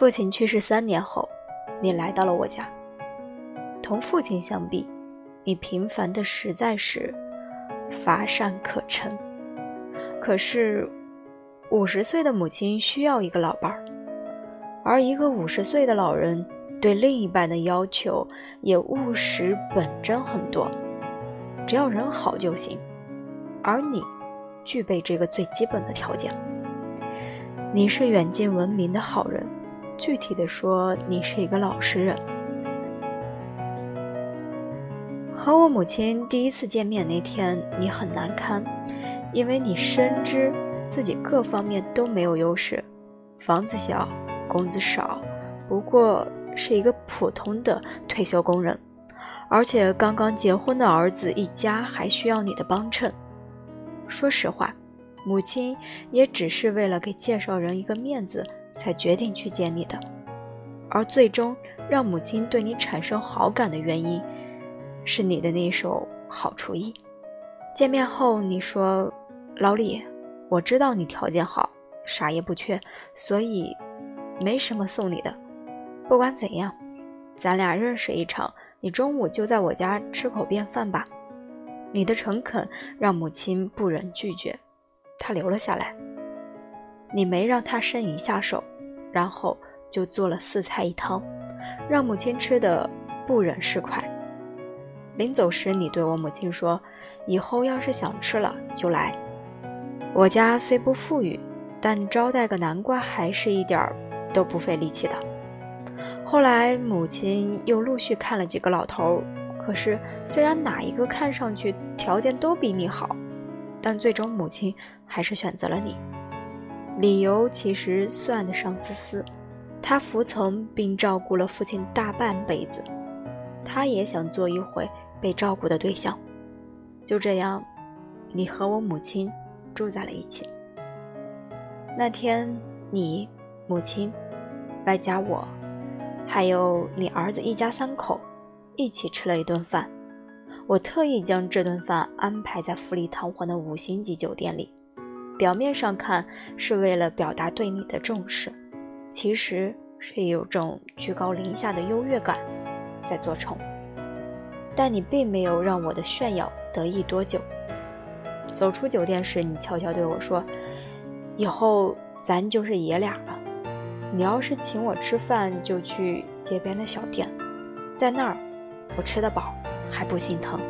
父亲去世三年后，你来到了我家。同父亲相比，你平凡的实在是乏善可陈。可是，五十岁的母亲需要一个老伴儿，而一个五十岁的老人对另一半的要求也务实本真很多，只要人好就行。而你，具备这个最基本的条件。你是远近闻名的好人。具体的说，你是一个老实人。和我母亲第一次见面那天，你很难堪，因为你深知自己各方面都没有优势，房子小，工资少，不过是一个普通的退休工人，而且刚刚结婚的儿子一家还需要你的帮衬。说实话，母亲也只是为了给介绍人一个面子。才决定去见你的，而最终让母亲对你产生好感的原因，是你的那一手好厨艺。见面后，你说：“老李，我知道你条件好，啥也不缺，所以没什么送你的。不管怎样，咱俩认识一场，你中午就在我家吃口便饭吧。”你的诚恳让母亲不忍拒绝，她留了下来。你没让他伸一下手，然后就做了四菜一汤，让母亲吃的不忍释怀。临走时，你对我母亲说：“以后要是想吃了就来。”我家虽不富裕，但招待个南瓜还是一点儿都不费力气的。后来母亲又陆续看了几个老头，可是虽然哪一个看上去条件都比你好，但最终母亲还是选择了你。理由其实算得上自私，他服从并照顾了父亲大半辈子，他也想做一回被照顾的对象。就这样，你和我母亲住在了一起。那天，你母亲，外加我，还有你儿子一家三口，一起吃了一顿饭。我特意将这顿饭安排在富丽堂皇的五星级酒店里。表面上看是为了表达对你的重视，其实是有种居高临下的优越感在作崇。但你并没有让我的炫耀得意多久。走出酒店时，你悄悄对我说：“以后咱就是爷俩了。你要是请我吃饭，就去街边的小店，在那儿我吃得饱还不心疼。”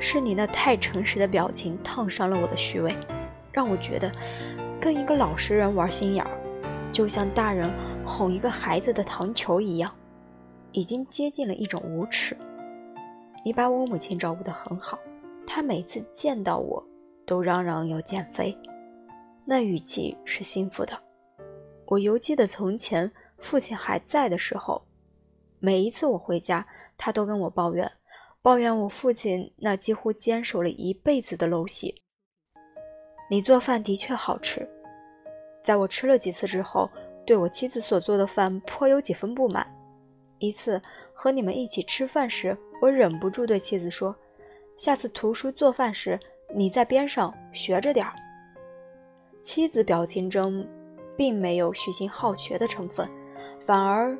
是你那太诚实的表情烫伤了我的虚伪。让我觉得，跟一个老实人玩心眼儿，就像大人哄一个孩子的糖球一样，已经接近了一种无耻。你把我母亲照顾得很好，她每次见到我都嚷嚷要减肥，那语气是幸福的。我犹记得从前父亲还在的时候，每一次我回家，他都跟我抱怨，抱怨我父亲那几乎坚守了一辈子的陋习。你做饭的确好吃，在我吃了几次之后，对我妻子所做的饭颇有几分不满。一次和你们一起吃饭时，我忍不住对妻子说：“下次图书做饭时，你在边上学着点儿。”妻子表情中并没有虚心好学的成分，反而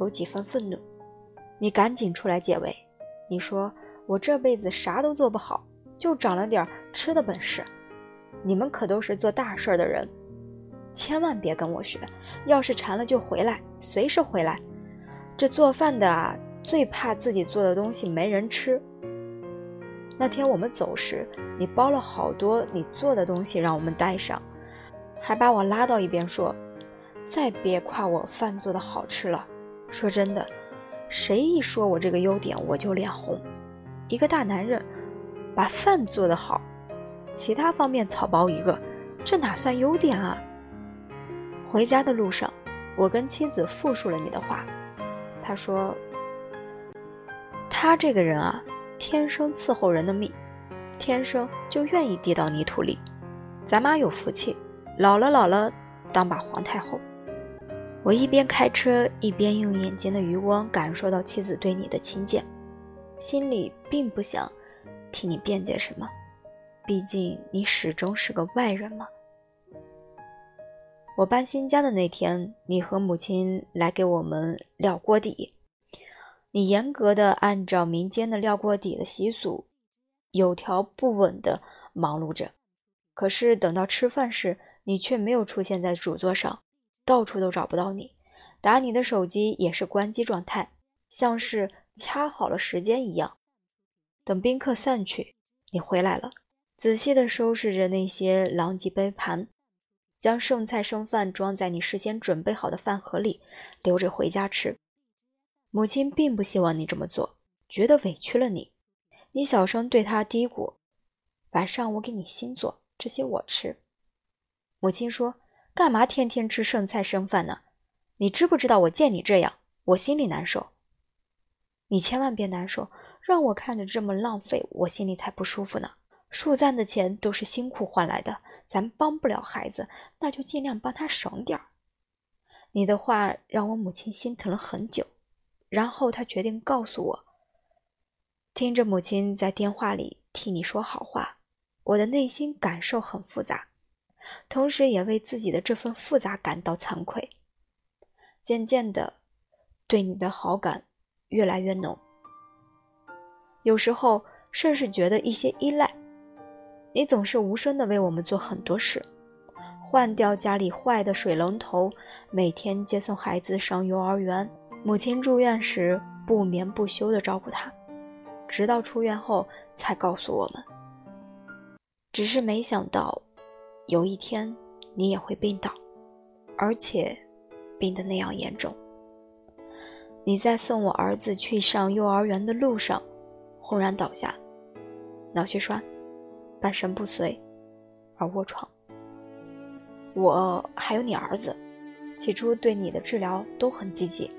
有几分愤怒。你赶紧出来解围，你说：“我这辈子啥都做不好，就长了点吃的本事。”你们可都是做大事的人，千万别跟我学。要是馋了就回来，随时回来。这做饭的啊，最怕自己做的东西没人吃。那天我们走时，你包了好多你做的东西让我们带上，还把我拉到一边说：“再别夸我饭做的好吃了。”说真的，谁一说我这个优点，我就脸红。一个大男人，把饭做得好。其他方面草包一个，这哪算优点啊？回家的路上，我跟妻子复述了你的话。他说：“他这个人啊，天生伺候人的命，天生就愿意跌到泥土里。咱妈有福气，老了老了当把皇太后。”我一边开车，一边用眼睛的余光感受到妻子对你的亲近，心里并不想替你辩解什么。毕竟你始终是个外人嘛。我搬新家的那天，你和母亲来给我们撂锅底。你严格的按照民间的撂锅底的习俗，有条不紊的忙碌着。可是等到吃饭时，你却没有出现在主座上，到处都找不到你。打你的手机也是关机状态，像是掐好了时间一样。等宾客散去，你回来了，仔细的收拾着那些狼藉杯盘。将剩菜剩饭装在你事先准备好的饭盒里，留着回家吃。母亲并不希望你这么做，觉得委屈了你。你小声对她嘀咕：“晚上我给你新做，这些我吃。”母亲说：“干嘛天天吃剩菜剩饭呢？你知不知道我见你这样，我心里难受。你千万别难受，让我看着这么浪费，我心里才不舒服呢。树赞的钱都是辛苦换来的。”咱帮不了孩子，那就尽量帮他省点儿。你的话让我母亲心疼了很久，然后她决定告诉我。听着母亲在电话里替你说好话，我的内心感受很复杂，同时也为自己的这份复杂感到惭愧。渐渐的，对你的好感越来越浓，有时候甚至觉得一些依赖。你总是无声的为我们做很多事，换掉家里坏的水龙头，每天接送孩子上幼儿园。母亲住院时不眠不休的照顾他，直到出院后才告诉我们。只是没想到，有一天你也会病倒，而且病得那样严重。你在送我儿子去上幼儿园的路上，轰然倒下，脑血栓。半身不遂，而卧床。我还有你儿子，起初对你的治疗都很积极。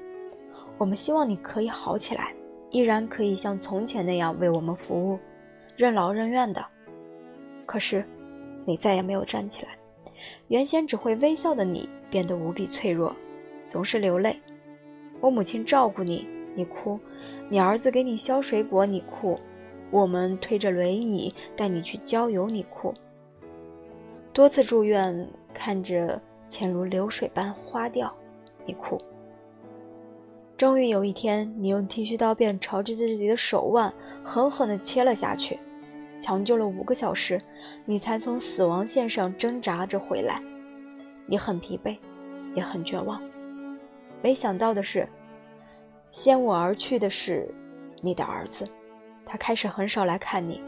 我们希望你可以好起来，依然可以像从前那样为我们服务，任劳任怨的。可是，你再也没有站起来。原先只会微笑的你，变得无比脆弱，总是流泪。我母亲照顾你，你哭；你儿子给你削水果，你哭。我们推着轮椅带你去郊游，你哭；多次住院，看着钱如流水般花掉，你哭。终于有一天，你用剃须刀片朝着自己的手腕狠狠地切了下去，抢救了五个小时，你才从死亡线上挣扎着回来。你很疲惫，也很绝望。没想到的是，先我而去的是你的儿子。他开始很少来看你，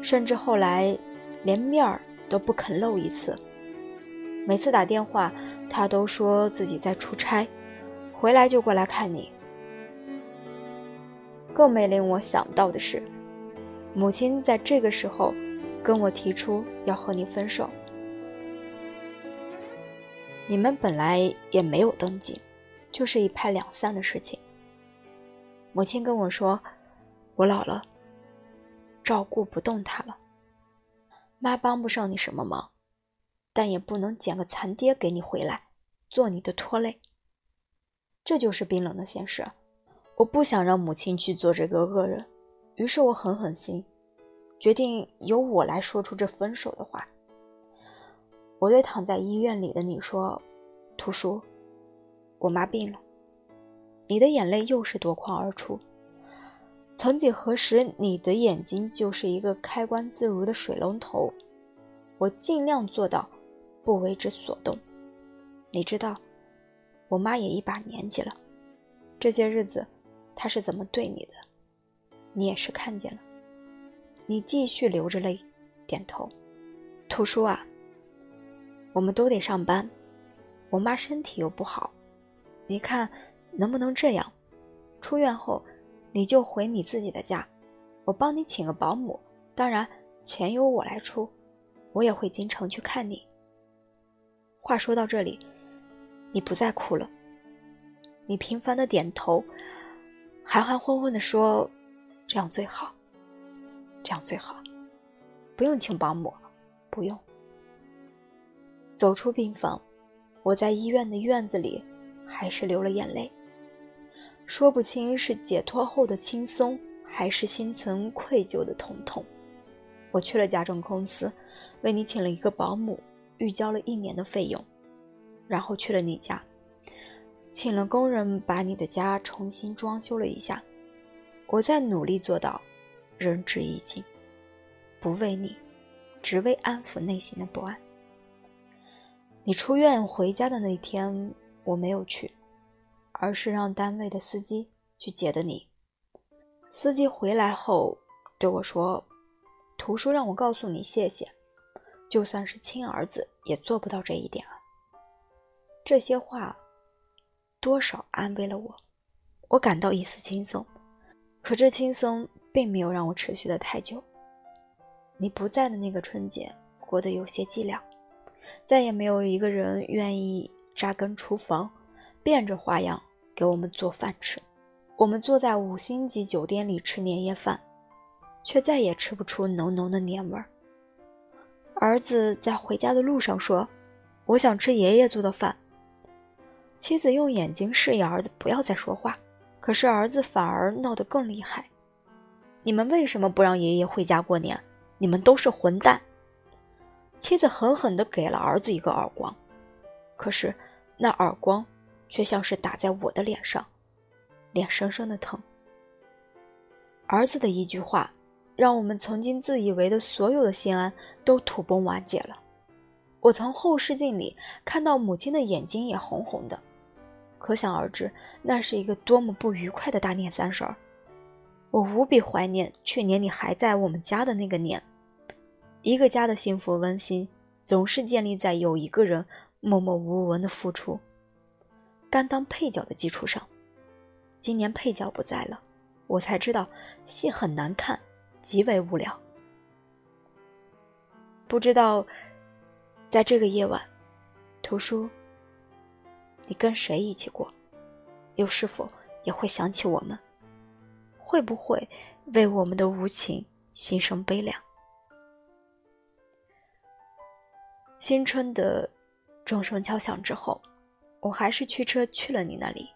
甚至后来连面儿都不肯露一次。每次打电话，他都说自己在出差，回来就过来看你。更没令我想到的是，母亲在这个时候跟我提出要和你分手。你们本来也没有登记，就是一拍两散的事情。母亲跟我说。我老了，照顾不动他了。妈帮不上你什么忙，但也不能捡个残爹给你回来，做你的拖累。这就是冰冷的现实。我不想让母亲去做这个恶人，于是我狠狠心，决定由我来说出这分手的话。我对躺在医院里的你说：“图叔，我妈病了。”你的眼泪又是夺眶而出。曾几何时，你的眼睛就是一个开关自如的水龙头。我尽量做到不为之所动。你知道，我妈也一把年纪了，这些日子她是怎么对你的，你也是看见了。你继续流着泪，点头。图书啊，我们都得上班，我妈身体又不好，你看能不能这样？出院后。你就回你自己的家，我帮你请个保姆，当然钱由我来出，我也会经常去看你。话说到这里，你不再哭了，你频繁的点头，含含混混的说：“这样最好，这样最好，不用请保姆，不用。”走出病房，我在医院的院子里，还是流了眼泪。说不清是解脱后的轻松，还是心存愧疚的疼痛。我去了家政公司，为你请了一个保姆，预交了一年的费用。然后去了你家，请了工人把你的家重新装修了一下。我在努力做到仁至义尽，不为你，只为安抚内心的不安。你出院回家的那天，我没有去，而是让单位的司机去接的你。司机回来后对我说：“图书让我告诉你谢谢，就算是亲儿子也做不到这一点啊。”这些话多少安慰了我，我感到一丝轻松。可这轻松并没有让我持续的太久。你不在的那个春节过得有些寂寥，再也没有一个人愿意扎根厨房，变着花样给我们做饭吃。我们坐在五星级酒店里吃年夜饭，却再也吃不出浓浓的年味儿。儿子在回家的路上说：“我想吃爷爷做的饭。”妻子用眼睛示意儿子不要再说话。可是儿子反而闹得更厉害。你们为什么不让爷爷回家过年？你们都是混蛋！妻子狠狠地给了儿子一个耳光，可是那耳光却像是打在我的脸上，脸生生的疼。儿子的一句话，让我们曾经自以为的所有的心安都土崩瓦解了。我从后视镜里看到母亲的眼睛也红红的。可想而知，那是一个多么不愉快的大年三十儿。我无比怀念去年你还在我们家的那个年。一个家的幸福温馨，总是建立在有一个人默默无闻的付出、甘当配角的基础上。今年配角不在了，我才知道戏很难看，极为无聊。不知道，在这个夜晚，图书。你跟谁一起过？又是否也会想起我们？会不会为我们的无情心生悲凉？新春的钟声敲响之后，我还是驱车去了你那里。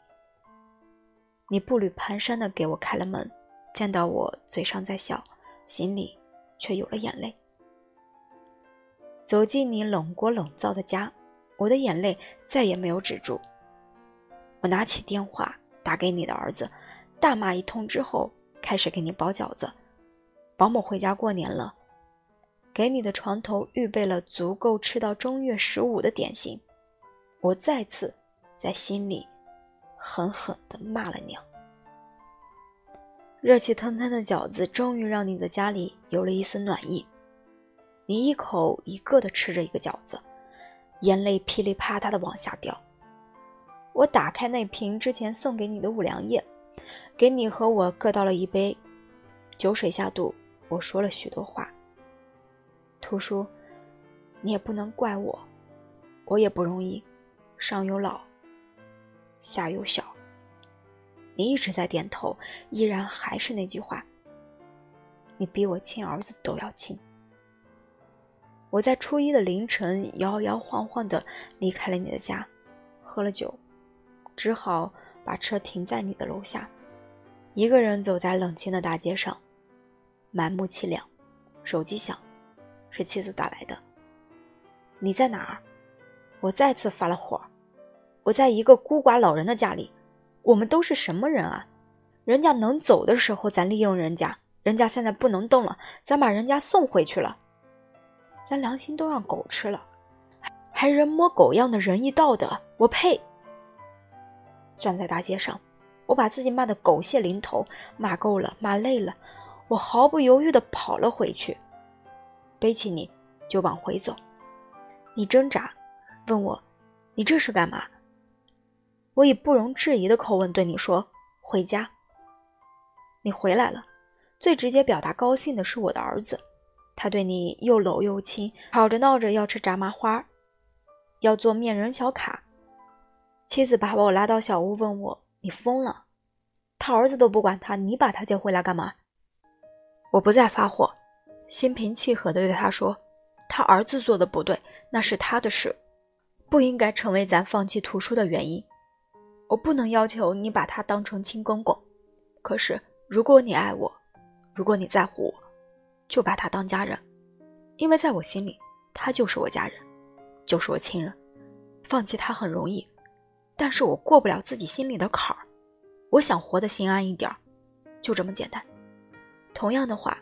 你步履蹒跚的给我开了门，见到我嘴上在笑，心里却有了眼泪。走进你冷锅冷灶的家。我的眼泪再也没有止住。我拿起电话打给你的儿子，大骂一通之后，开始给你包饺子。保姆回家过年了，给你的床头预备了足够吃到正月十五的点心。我再次在心里狠狠地骂了娘。热气腾腾的饺子终于让你的家里有了一丝暖意。你一口一个的吃着一个饺子。眼泪噼里啪嗒的往下掉。我打开那瓶之前送给你的五粮液，给你和我各倒了一杯。酒水下肚，我说了许多话。图书，你也不能怪我，我也不容易，上有老，下有小。你一直在点头，依然还是那句话。你比我亲儿子都要亲。我在初一的凌晨摇摇晃晃地离开了你的家，喝了酒，只好把车停在你的楼下，一个人走在冷清的大街上，满目凄凉。手机响，是妻子打来的。你在哪儿？我再次发了火。我在一个孤寡老人的家里。我们都是什么人啊？人家能走的时候，咱利用人家；人家现在不能动了，咱把人家送回去了。咱良心都让狗吃了，还人模狗样的仁义道德，我呸！站在大街上，我把自己骂得狗血淋头，骂够了，骂累了，我毫不犹豫地跑了回去，背起你就往回走。你挣扎，问我，你这是干嘛？我以不容置疑的口吻对你说：回家。你回来了，最直接表达高兴的是我的儿子。他对你又搂又亲，吵着闹着要吃炸麻花，要做面人小卡。妻子把我拉到小屋，问我：“你疯了？他儿子都不管他，你把他接回来干嘛？”我不再发火，心平气和地对他说：“他儿子做的不对，那是他的事，不应该成为咱放弃图书的原因。我不能要求你把他当成亲公公，可是如果你爱我，如果你在乎我。”就把他当家人，因为在我心里，他就是我家人，就是我亲人。放弃他很容易，但是我过不了自己心里的坎儿。我想活得心安一点儿，就这么简单。同样的话，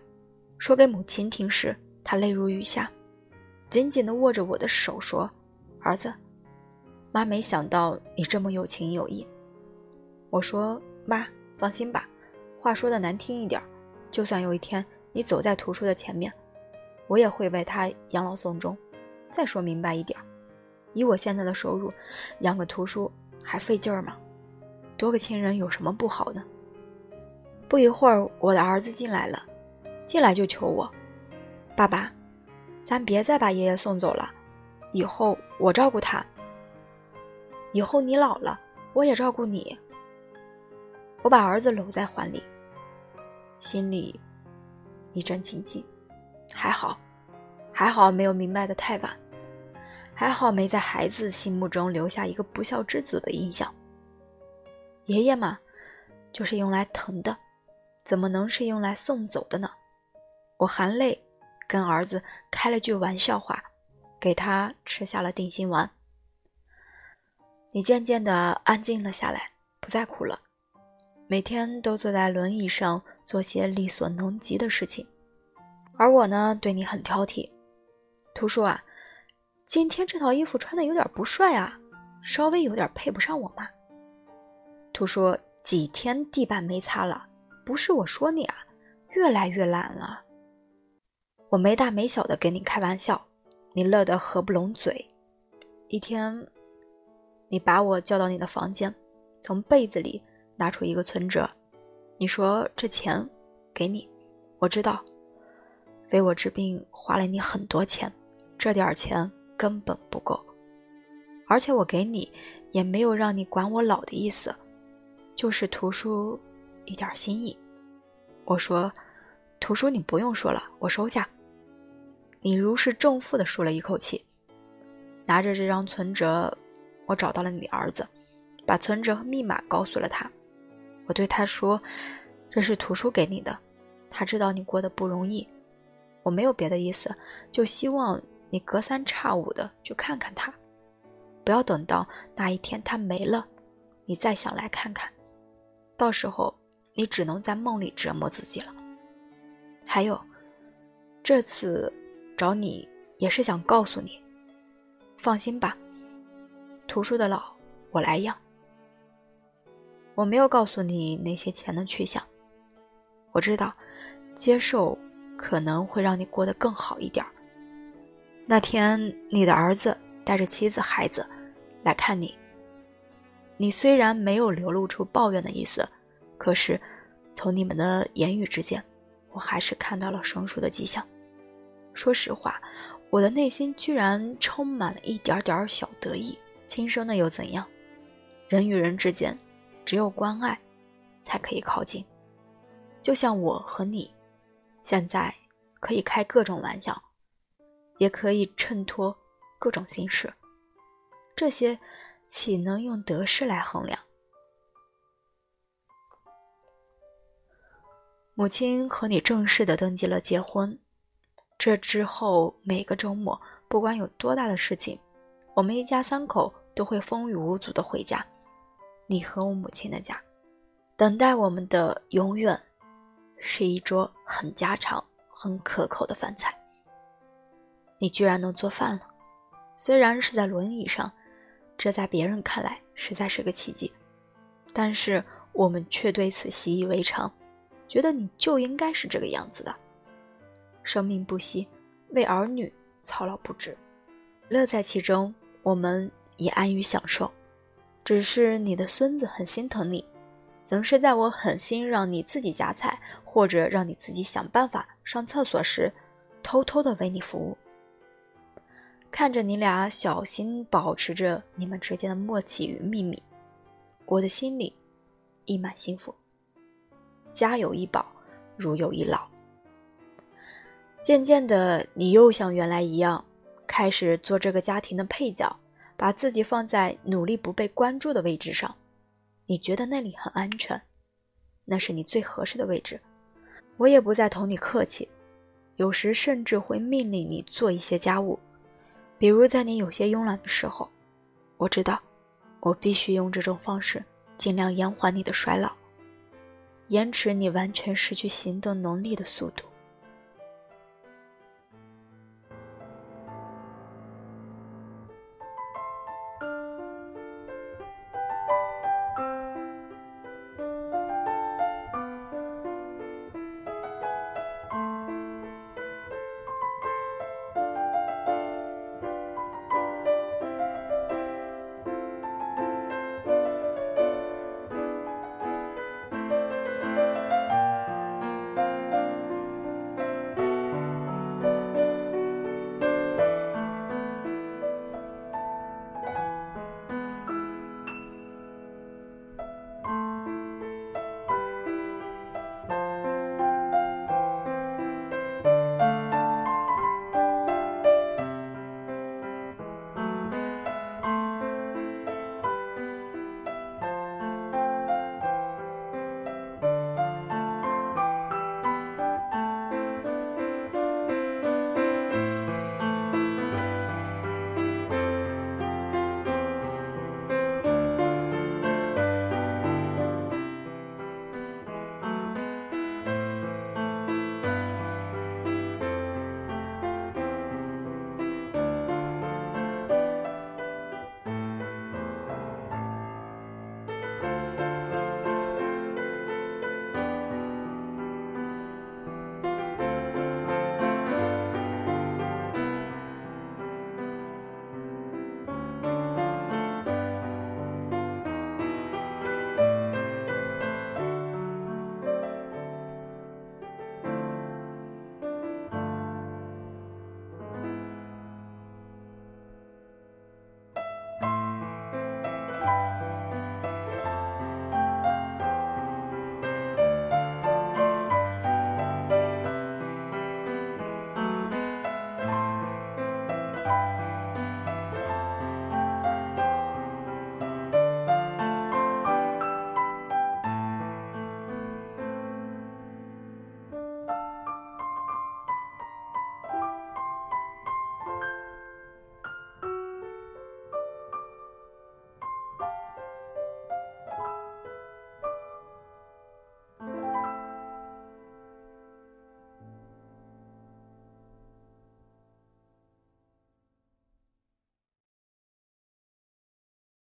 说给母亲听时，她泪如雨下，紧紧地握着我的手说：“儿子，妈没想到你这么有情有义。”我说：“妈，放心吧。话说的难听一点，就算有一天你走在图书的前面，我也会为他养老送终。再说明白一点，以我现在的收入，养个图书还费劲儿吗？多个亲人有什么不好呢？”不一会儿，我的儿子进来了，进来就求我：“爸爸，咱别再把爷爷送走了，以后我照顾他。以后你老了，我也照顾你。”我把儿子搂在怀里，心里一阵惊悸。还好，还好没有明白的太晚，还好没在孩子心目中留下一个不孝之子的印象。爷爷嘛，就是用来疼的。怎么能是用来送走的呢？我含泪跟儿子开了句玩笑话，给他吃下了定心丸。你渐渐的安静了下来，不再哭了，每天都坐在轮椅上做些力所能及的事情。而我呢，对你很挑剔。图书啊，今天这套衣服穿的有点不帅啊，稍微有点配不上我妈。图书几天地板没擦了。不是我说你啊，越来越懒了。我没大没小的跟你开玩笑，你乐得合不拢嘴。一天，你把我叫到你的房间，从被子里拿出一个存折，你说这钱给你，我知道，为我治病花了你很多钱，这点钱根本不够，而且我给你也没有让你管我老的意思，就是图书。一点心意，我说：“图书你不用说了，我收下。”你如释重负的舒了一口气，拿着这张存折，我找到了你儿子，把存折和密码告诉了他。我对他说：“这是图书给你的，他知道你过得不容易，我没有别的意思，就希望你隔三差五的去看看他，不要等到那一天他没了，你再想来看看，到时候。”你只能在梦里折磨自己了。还有，这次找你也是想告诉你，放心吧，图书的老我来养。我没有告诉你那些钱的去向，我知道，接受可能会让你过得更好一点。那天你的儿子带着妻子孩子来看你，你虽然没有流露出抱怨的意思。可是，从你们的言语之间，我还是看到了生疏的迹象。说实话，我的内心居然充满了一点点小得意。亲生的又怎样？人与人之间，只有关爱，才可以靠近。就像我和你，现在可以开各种玩笑，也可以衬托各种心事。这些，岂能用得失来衡量？母亲和你正式的登记了结婚，这之后每个周末，不管有多大的事情，我们一家三口都会风雨无阻的回家，你和我母亲的家，等待我们的永远是一桌很家常、很可口的饭菜。你居然能做饭了，虽然是在轮椅上，这在别人看来实在是个奇迹，但是我们却对此习以为常。觉得你就应该是这个样子的，生命不息，为儿女操劳不止，乐在其中，我们也安于享受。只是你的孙子很心疼你，总是在我狠心让你自己夹菜，或者让你自己想办法上厕所时，偷偷的为你服务。看着你俩小心保持着你们之间的默契与秘密，我的心里溢满幸福。家有一宝，如有一老。渐渐的，你又像原来一样，开始做这个家庭的配角，把自己放在努力不被关注的位置上。你觉得那里很安全，那是你最合适的位置。我也不再同你客气，有时甚至会命令你做一些家务，比如在你有些慵懒的时候，我知道，我必须用这种方式尽量延缓你的衰老，延迟你完全失去行动能力的速度。